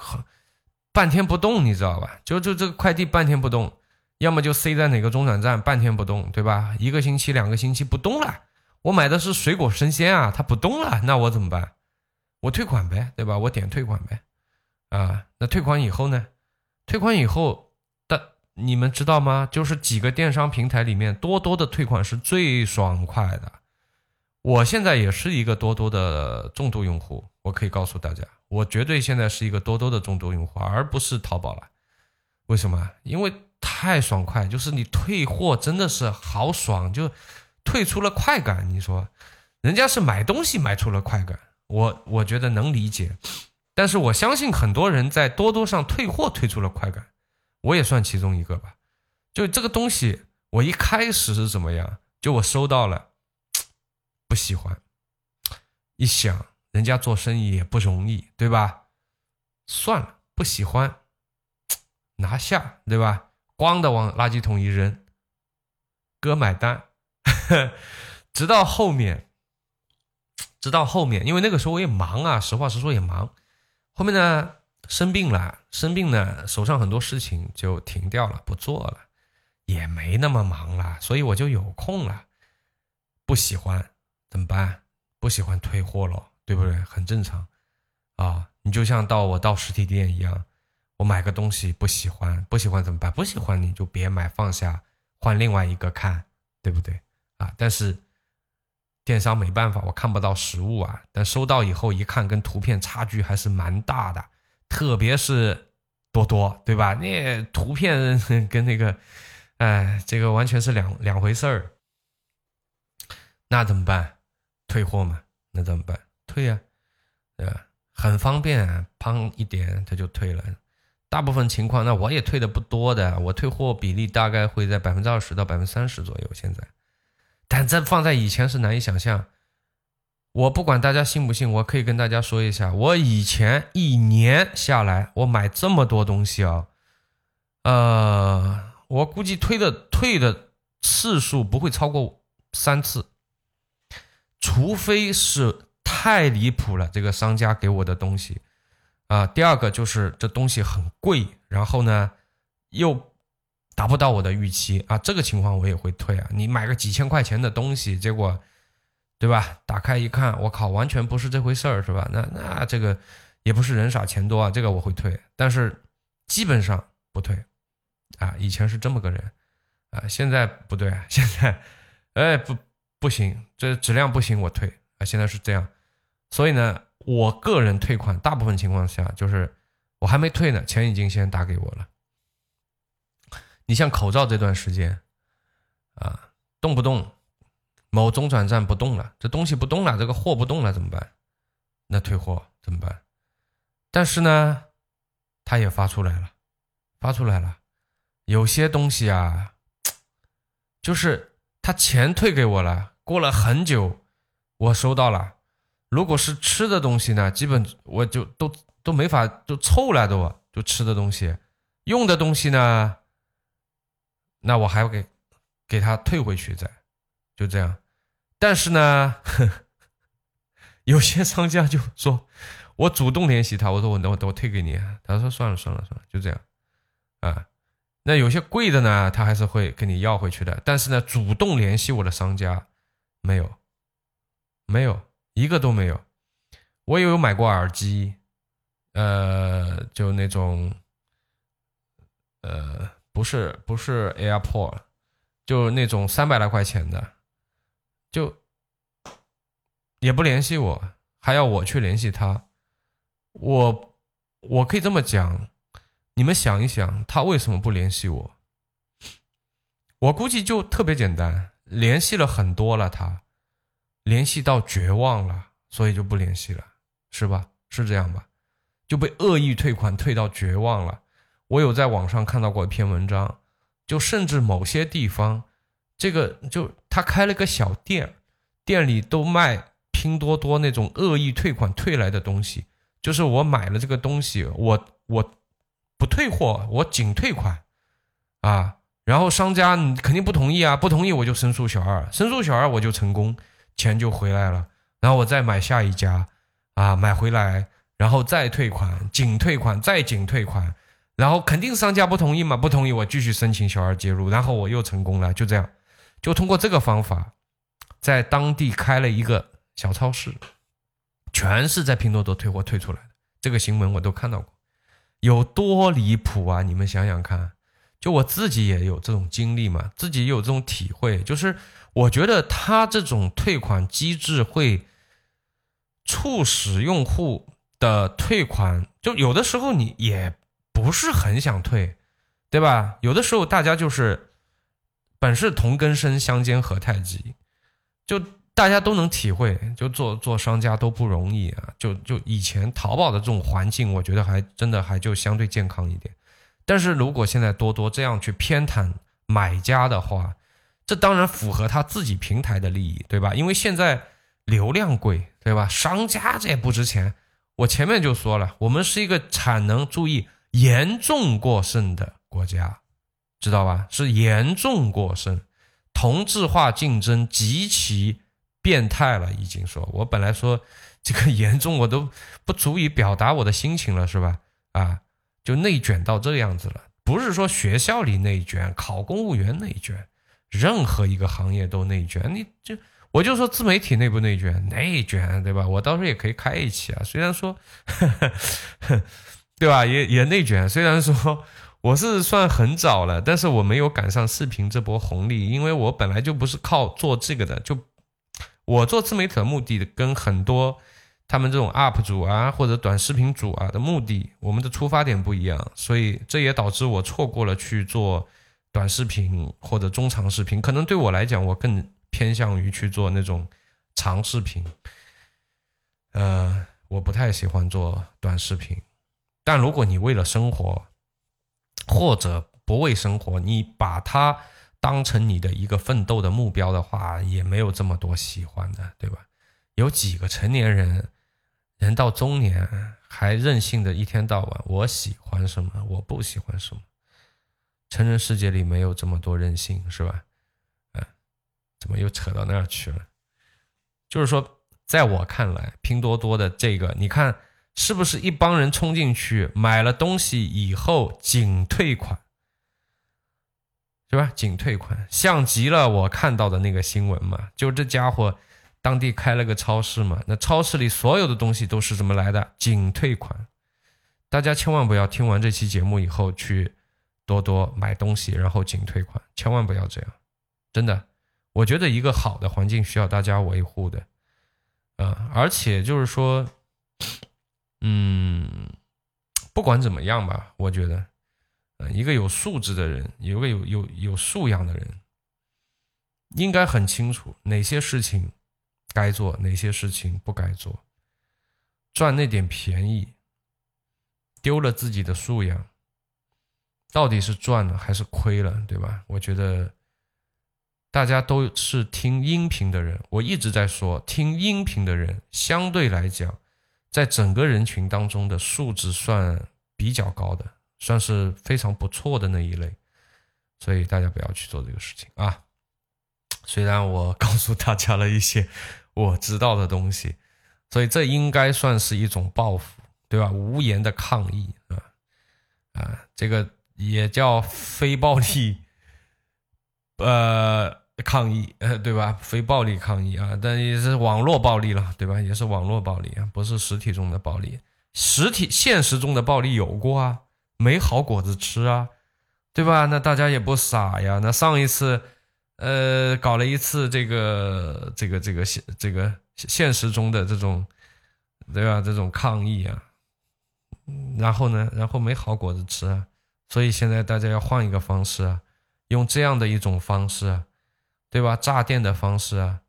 半天不动，你知道吧？就就这个快递半天不动，要么就塞在哪个中转站半天不动，对吧？一个星期、两个星期不动了。我买的是水果生鲜啊，它不动了，那我怎么办？我退款呗，对吧？我点退款呗，啊，那退款以后呢？退款以后，的你们知道吗？就是几个电商平台里面，多多的退款是最爽快的。我现在也是一个多多的重度用户，我可以告诉大家，我绝对现在是一个多多的重度用户，而不是淘宝了。为什么？因为太爽快，就是你退货真的是好爽，就。退出了快感，你说，人家是买东西买出了快感，我我觉得能理解，但是我相信很多人在多多上退货退出了快感，我也算其中一个吧。就这个东西，我一开始是怎么样？就我收到了，*tsk* 不喜欢，一想人家做生意也不容易，对吧？算了，不喜欢，*tsk* 拿下，对吧？咣的往垃圾桶一扔，哥买单。*laughs* 直到后面，直到后面，因为那个时候我也忙啊，实话实说也忙。后面呢，生病了，生病呢，手上很多事情就停掉了，不做了，也没那么忙了，所以我就有空了。不喜欢怎么办？不喜欢退货了，对不对？很正常啊。你就像到我到实体店一样，我买个东西不喜欢，不喜欢怎么办？不喜欢你就别买，放下，换另外一个看，对不对？啊，但是电商没办法，我看不到实物啊。但收到以后一看，跟图片差距还是蛮大的，特别是多多，对吧？那图片跟那个，哎，这个完全是两两回事儿。那怎么办？退货嘛？那怎么办？退呀，对吧？很方便，啊砰一点它就退了。大部分情况，那我也退的不多的，我退货比例大概会在百分之二十到百分之三十左右。现在。但这放在以前是难以想象。我不管大家信不信，我可以跟大家说一下，我以前一年下来，我买这么多东西啊，呃，我估计退的退的次数不会超过三次，除非是太离谱了，这个商家给我的东西啊。第二个就是这东西很贵，然后呢又。达不到我的预期啊，这个情况我也会退啊。你买个几千块钱的东西，结果，对吧？打开一看，我靠，完全不是这回事儿，是吧？那那这个也不是人傻钱多啊，这个我会退，但是基本上不退啊。以前是这么个人啊，现在不对啊，*laughs* 现在哎不不行，这质量不行，我退啊。现在是这样，所以呢，我个人退款大部分情况下就是我还没退呢，钱已经先打给我了。你像口罩这段时间，啊，动不动某中转站不动了，这东西不动了，这个货不动了怎么办？那退货怎么办？但是呢，他也发出来了，发出来了，有些东西啊，就是他钱退给我了，过了很久，我收到了。如果是吃的东西呢，基本我就都都没法，都凑了都，就吃的东西，用的东西呢？那我还要给给他退回去，再就这样。但是呢，*laughs* 有些商家就说我主动联系他，我说我我我退给你，他说算了算了算了，就这样啊。那有些贵的呢，他还是会跟你要回去的。但是呢，主动联系我的商家没有，没有一个都没有。我也有买过耳机，呃，就那种，呃，不是不是 AirPod，就那种三百来块钱的，就也不联系我，还要我去联系他。我我可以这么讲。你们想一想，他为什么不联系我？我估计就特别简单，联系了很多了，他联系到绝望了，所以就不联系了，是吧？是这样吧？就被恶意退款退到绝望了。我有在网上看到过一篇文章，就甚至某些地方，这个就他开了个小店，店里都卖拼多多那种恶意退款退来的东西，就是我买了这个东西，我我。不退货，我仅退款，啊，然后商家你肯定不同意啊，不同意我就申诉小二，申诉小二我就成功，钱就回来了，然后我再买下一家，啊，买回来，然后再退款，仅退款，再仅退款，然后肯定商家不同意嘛，不同意我继续申请小二介入，然后我又成功了，就这样，就通过这个方法，在当地开了一个小超市，全是在拼多多退货退出来的，这个新闻我都看到过。有多离谱啊！你们想想看，就我自己也有这种经历嘛，自己也有这种体会，就是我觉得他这种退款机制会促使用户的退款，就有的时候你也不是很想退，对吧？有的时候大家就是本是同根生，相煎何太急，就。大家都能体会，就做做商家都不容易啊！就就以前淘宝的这种环境，我觉得还真的还就相对健康一点。但是如果现在多多这样去偏袒买家的话，这当然符合他自己平台的利益，对吧？因为现在流量贵，对吧？商家这也不值钱。我前面就说了，我们是一个产能注意严重过剩的国家，知道吧？是严重过剩，同质化竞争极其。变态了，已经说，我本来说这个 *laughs* 严重，我都不足以表达我的心情了，是吧？啊，就内卷到这样子了，不是说学校里内卷，考公务员内卷，任何一个行业都内卷。你就我就说自媒体内部内卷，内卷，对吧？我到时候也可以开一期啊，虽然说，*laughs* 对吧？也也内卷，虽然说我是算很早了，但是我没有赶上视频这波红利，因为我本来就不是靠做这个的，就。我做自媒体的目的跟很多他们这种 UP 主啊或者短视频主啊的目的，我们的出发点不一样，所以这也导致我错过了去做短视频或者中长视频。可能对我来讲，我更偏向于去做那种长视频。呃，我不太喜欢做短视频，但如果你为了生活或者不为生活，你把它。当成你的一个奋斗的目标的话，也没有这么多喜欢的，对吧？有几个成年人，人到中年还任性的一天到晚，我喜欢什么，我不喜欢什么。成人世界里没有这么多任性，是吧？嗯，怎么又扯到那儿去了？就是说，在我看来，拼多多的这个，你看是不是一帮人冲进去买了东西以后仅退款？是吧？仅退款，像极了我看到的那个新闻嘛。就这家伙，当地开了个超市嘛，那超市里所有的东西都是怎么来的？仅退款。大家千万不要听完这期节目以后去多多买东西，然后仅退款，千万不要这样。真的，我觉得一个好的环境需要大家维护的。啊，而且就是说，嗯，不管怎么样吧，我觉得。一个有素质的人，有个有有有素养的人，应该很清楚哪些事情该做，哪些事情不该做。赚那点便宜，丢了自己的素养，到底是赚了还是亏了，对吧？我觉得大家都是听音频的人，我一直在说，听音频的人相对来讲，在整个人群当中的素质算比较高的。算是非常不错的那一类，所以大家不要去做这个事情啊。虽然我告诉大家了一些我知道的东西，所以这应该算是一种报复，对吧？无言的抗议，啊啊，这个也叫非暴力，呃，抗议，呃，对吧？非暴力抗议啊，但也是网络暴力了，对吧？也是网络暴力啊，不是实体中的暴力。实体现实中的暴力有过啊，没好果子吃啊，对吧？那大家也不傻呀。那上一次，呃，搞了一次这个这个这个现这个现实中的这种，对吧？这种抗议啊，然后呢，然后没好果子吃啊。所以现在大家要换一个方式啊，用这样的一种方式啊，对吧？炸店的方式啊。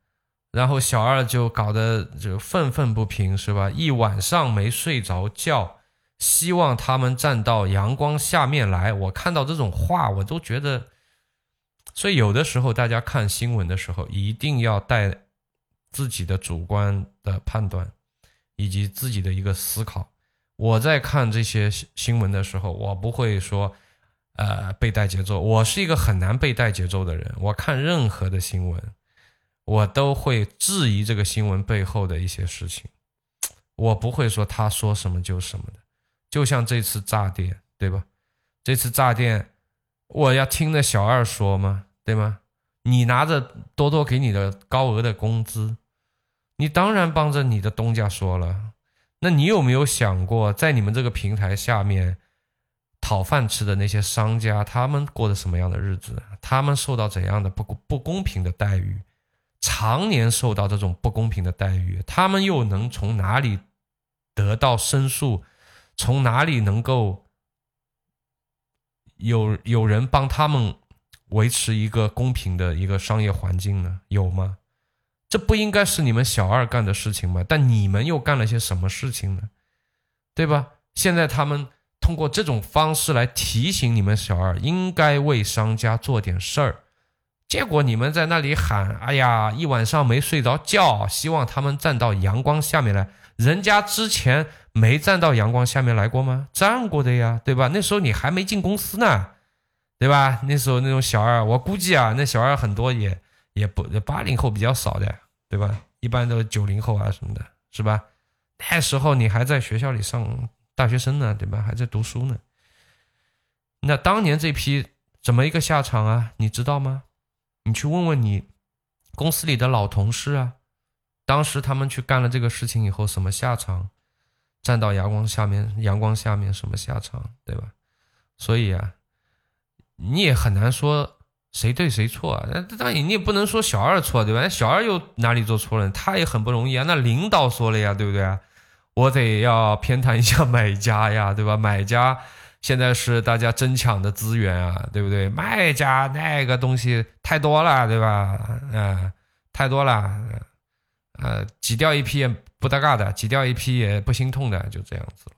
然后小二就搞得就愤愤不平，是吧？一晚上没睡着觉，希望他们站到阳光下面来。我看到这种话，我都觉得，所以有的时候大家看新闻的时候，一定要带自己的主观的判断，以及自己的一个思考。我在看这些新闻的时候，我不会说，呃，被带节奏。我是一个很难被带节奏的人。我看任何的新闻。我都会质疑这个新闻背后的一些事情，我不会说他说什么就什么的，就像这次炸店，对吧？这次炸店，我要听着小二说吗？对吗？你拿着多多给你的高额的工资，你当然帮着你的东家说了。那你有没有想过，在你们这个平台下面讨饭吃的那些商家，他们过着什么样的日子？他们受到怎样的不不公平的待遇？常年受到这种不公平的待遇，他们又能从哪里得到申诉？从哪里能够有有人帮他们维持一个公平的一个商业环境呢？有吗？这不应该是你们小二干的事情吗？但你们又干了些什么事情呢？对吧？现在他们通过这种方式来提醒你们小二，应该为商家做点事儿。结果你们在那里喊：“哎呀，一晚上没睡着觉，希望他们站到阳光下面来。”人家之前没站到阳光下面来过吗？站过的呀，对吧？那时候你还没进公司呢，对吧？那时候那种小二，我估计啊，那小二很多也也不八零后比较少的，对吧？一般都是九零后啊什么的，是吧？那时候你还在学校里上大学生呢，对吧？还在读书呢。那当年这批怎么一个下场啊？你知道吗？你去问问你公司里的老同事啊，当时他们去干了这个事情以后什么下场？站到阳光下面，阳光下面什么下场？对吧？所以啊，你也很难说谁对谁错啊。那当然你也不能说小二错，对吧？小二又哪里做错了？他也很不容易啊。那领导说了呀，对不对啊？我得要偏袒一下买家呀，对吧？买家。现在是大家争抢的资源啊，对不对？卖家那个东西太多了，对吧？嗯，太多了，呃，挤掉一批也不搭嘎的，挤掉一批也不心痛的，就这样子了，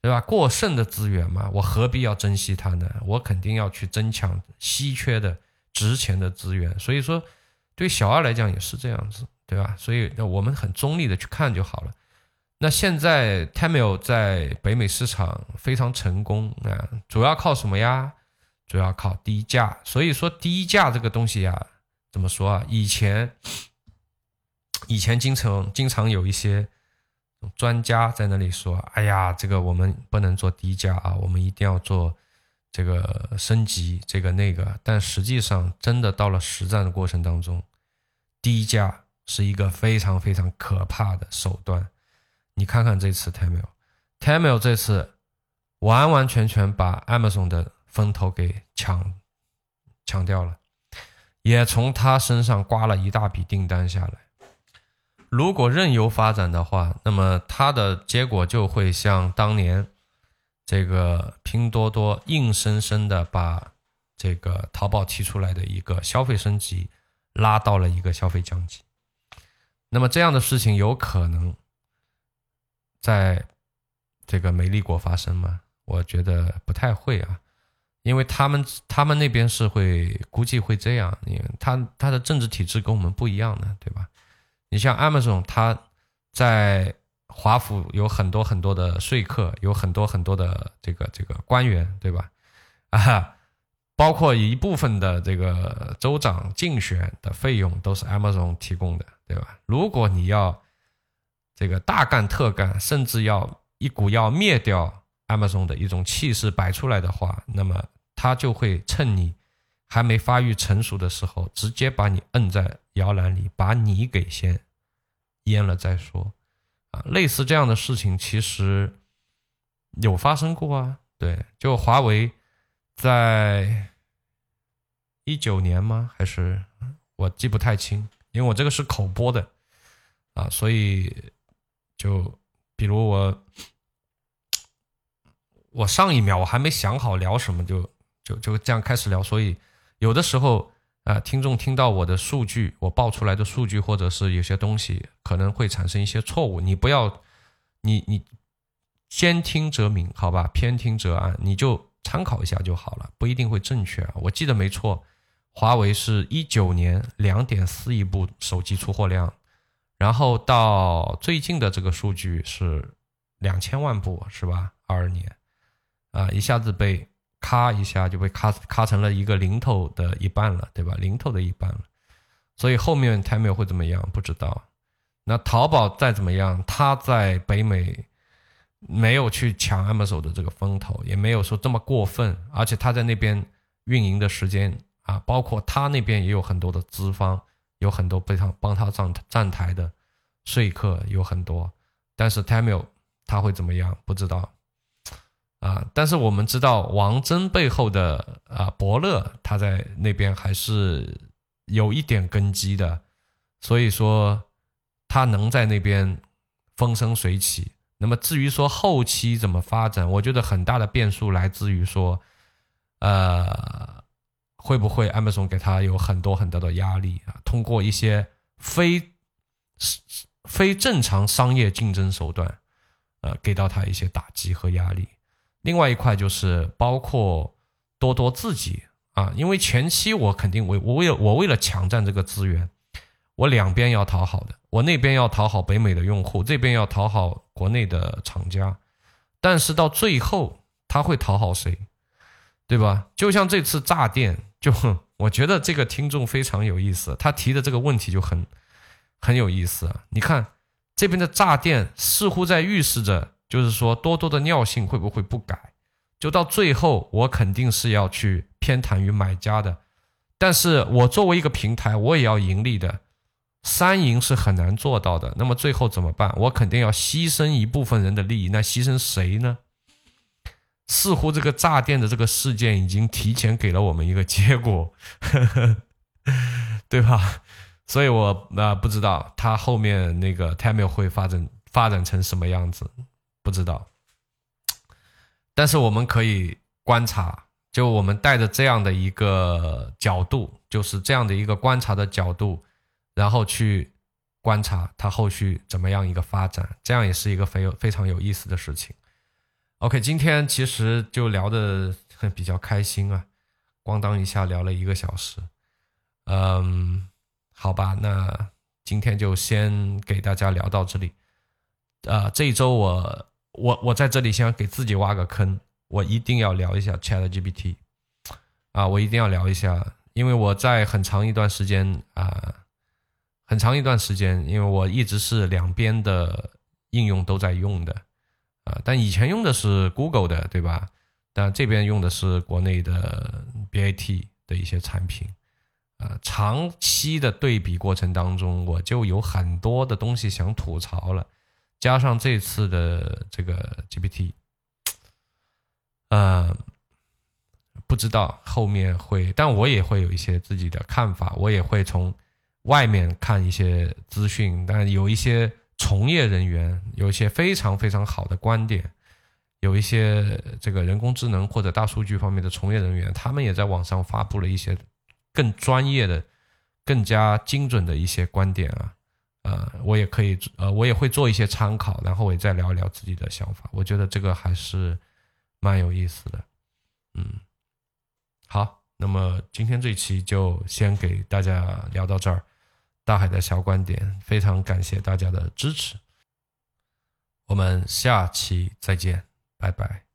对吧？过剩的资源嘛，我何必要珍惜它呢？我肯定要去争抢稀缺的、值钱的资源。所以说，对小二来讲也是这样子，对吧？所以我们很中立的去看就好了。那现在 Tamil 在北美市场非常成功啊，主要靠什么呀？主要靠低价。所以说低价这个东西呀，怎么说啊？以前以前经常经常有一些专家在那里说：“哎呀，这个我们不能做低价啊，我们一定要做这个升级，这个那个。”但实际上，真的到了实战的过程当中，低价是一个非常非常可怕的手段。你看看这次 Tamil，Tamil 这次完完全全把 Amazon 的风头给抢抢掉了，也从他身上刮了一大笔订单下来。如果任由发展的话，那么它的结果就会像当年这个拼多多硬生生的把这个淘宝提出来的一个消费升级拉到了一个消费降级。那么这样的事情有可能。在这个美丽国发生吗？我觉得不太会啊，因为他们他们那边是会估计会这样，因为他他的政治体制跟我们不一样的，对吧？你像 Amazon，他在华府有很多很多的说客，有很多很多的这个这个官员，对吧？啊，*laughs* 包括一部分的这个州长竞选的费用都是 Amazon 提供的，对吧？如果你要这个大干特干，甚至要一股要灭掉 Amazon 的一种气势摆出来的话，那么他就会趁你还没发育成熟的时候，直接把你摁在摇篮里，把你给先淹了再说。啊，类似这样的事情其实有发生过啊。对，就华为在一九年吗？还是我记不太清，因为我这个是口播的啊，所以就比如我我上一秒我还没想好聊什么，就就就这样开始聊，所以有的时候啊，听众听到我的数据，我报出来的数据，或者是有些东西可能会产生一些错误，你不要你你。先听则明，好吧，偏听则暗，你就参考一下就好了，不一定会正确啊。我记得没错，华为是一九年两点四亿部手机出货量，然后到最近的这个数据是两千万部，是吧？二二年，啊，一下子被咔一下就被咔咔成了一个零头的一半了，对吧？零头的一半了，所以后面 t m 会怎么样？不知道。那淘宝再怎么样，它在北美。没有去抢 Amazon 的这个风头，也没有说这么过分，而且他在那边运营的时间啊，包括他那边也有很多的资方，有很多非常帮他站站台的说客有很多，但是 Tamil 他会怎么样？不知道啊。但是我们知道王峥背后的啊伯乐，他在那边还是有一点根基的，所以说他能在那边风生水起。那么至于说后期怎么发展，我觉得很大的变数来自于说，呃，会不会 Amazon 给他有很多很多的压力啊？通过一些非非正常商业竞争手段，呃，给到他一些打击和压力。另外一块就是包括多多自己啊，因为前期我肯定为我为了我为了抢占这个资源。我两边要讨好的，我那边要讨好北美的用户，这边要讨好国内的厂家，但是到最后他会讨好谁，对吧？就像这次炸店，就我觉得这个听众非常有意思，他提的这个问题就很很有意思啊。你看这边的炸店似乎在预示着，就是说多多的尿性会不会不改？就到最后，我肯定是要去偏袒于买家的，但是我作为一个平台，我也要盈利的。三赢是很难做到的，那么最后怎么办？我肯定要牺牲一部分人的利益，那牺牲谁呢？似乎这个炸店的这个事件已经提前给了我们一个结果，呵呵对吧？所以我啊不知道他后面那个 t i m e 会发展发展成什么样子，不知道。但是我们可以观察，就我们带着这样的一个角度，就是这样的一个观察的角度。然后去观察它后续怎么样一个发展，这样也是一个非有非常有意思的事情。OK，今天其实就聊的比较开心啊，咣当一下聊了一个小时。嗯，好吧，那今天就先给大家聊到这里。呃，这一周我我我在这里先给自己挖个坑，我一定要聊一下 ChatGPT 啊，我一定要聊一下，因为我在很长一段时间啊。很长一段时间，因为我一直是两边的应用都在用的，啊，但以前用的是 Google 的，对吧？但这边用的是国内的 BAT 的一些产品，啊，长期的对比过程当中，我就有很多的东西想吐槽了，加上这次的这个 GPT，呃，不知道后面会，但我也会有一些自己的看法，我也会从。外面看一些资讯，但有一些从业人员有一些非常非常好的观点，有一些这个人工智能或者大数据方面的从业人员，他们也在网上发布了一些更专业的、更加精准的一些观点啊，呃，我也可以，呃，我也会做一些参考，然后我也再聊一聊自己的想法，我觉得这个还是蛮有意思的，嗯，好，那么今天这一期就先给大家聊到这儿。大海的小观点，非常感谢大家的支持，我们下期再见，拜拜。